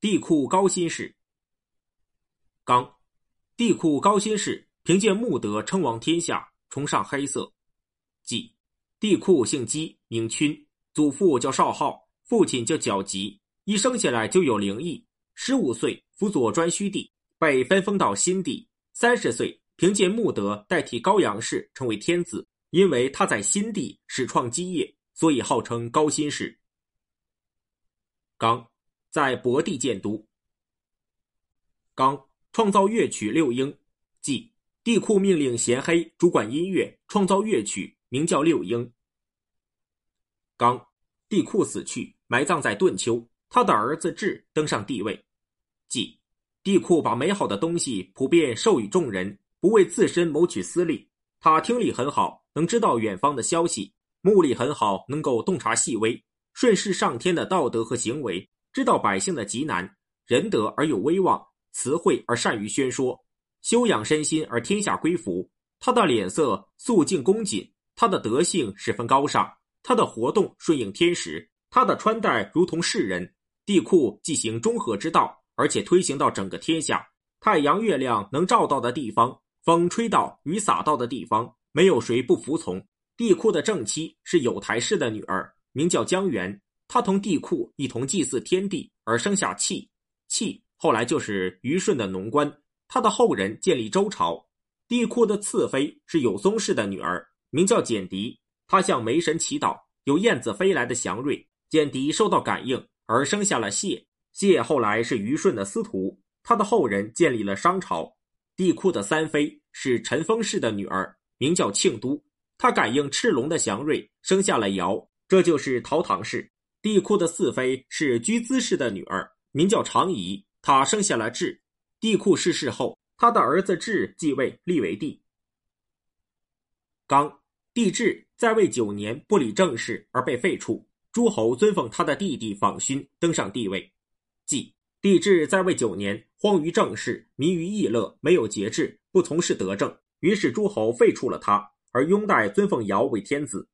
地库高辛氏。刚，地库高辛氏凭借穆德称王天下，崇尚黑色。纪，帝喾姓姬，名勋，祖父叫少昊，父亲叫角吉，一生下来就有灵异。十五岁辅佐颛顼帝，被分封到新地。三十岁凭借穆德代替高阳氏成为天子，因为他在新地始创基业，所以号称高辛氏。刚，在博地建都。刚创造乐曲六英，即帝喾命令贤黑主管音乐，创造乐曲，名叫六英。刚帝喾死去，埋葬在顿丘，他的儿子智登上帝位。即帝喾把美好的东西普遍授予众人，不为自身谋取私利。他听力很好，能知道远方的消息；目力很好，能够洞察细微。顺势上天的道德和行为，知道百姓的急难，仁德而有威望，慈惠而善于宣说，修养身心而天下归服。他的脸色肃静恭谨，他的德性十分高尚，他的活动顺应天时，他的穿戴如同世人。帝库既行中和之道，而且推行到整个天下。太阳、月亮能照到的地方，风吹到、雨洒到的地方，没有谁不服从。帝库的正妻是有台氏的女儿。名叫江元，他同帝喾一同祭祀天地，而生下契。契后来就是虞舜的农官，他的后人建立周朝。帝喾的次妃是有宗氏的女儿，名叫简狄。他向梅神祈祷，有燕子飞来的祥瑞。简狄受到感应，而生下了谢。谢后来是虞舜的司徒，他的后人建立了商朝。帝喾的三妃是陈封氏的女儿，名叫庆都。她感应赤龙的祥瑞，生下了尧。这就是陶唐氏，帝喾的四妃是居兹氏的女儿，名叫长仪，她生下了智。帝喾逝世后，他的儿子智继位，立为帝。刚，帝智在位九年，不理政事而被废黜，诸侯尊奉他的弟弟访勋登上帝位。即帝智在位九年，荒于政事，迷于逸乐，没有节制，不从事德政，于是诸侯废黜了他，而拥戴尊奉尧为天子。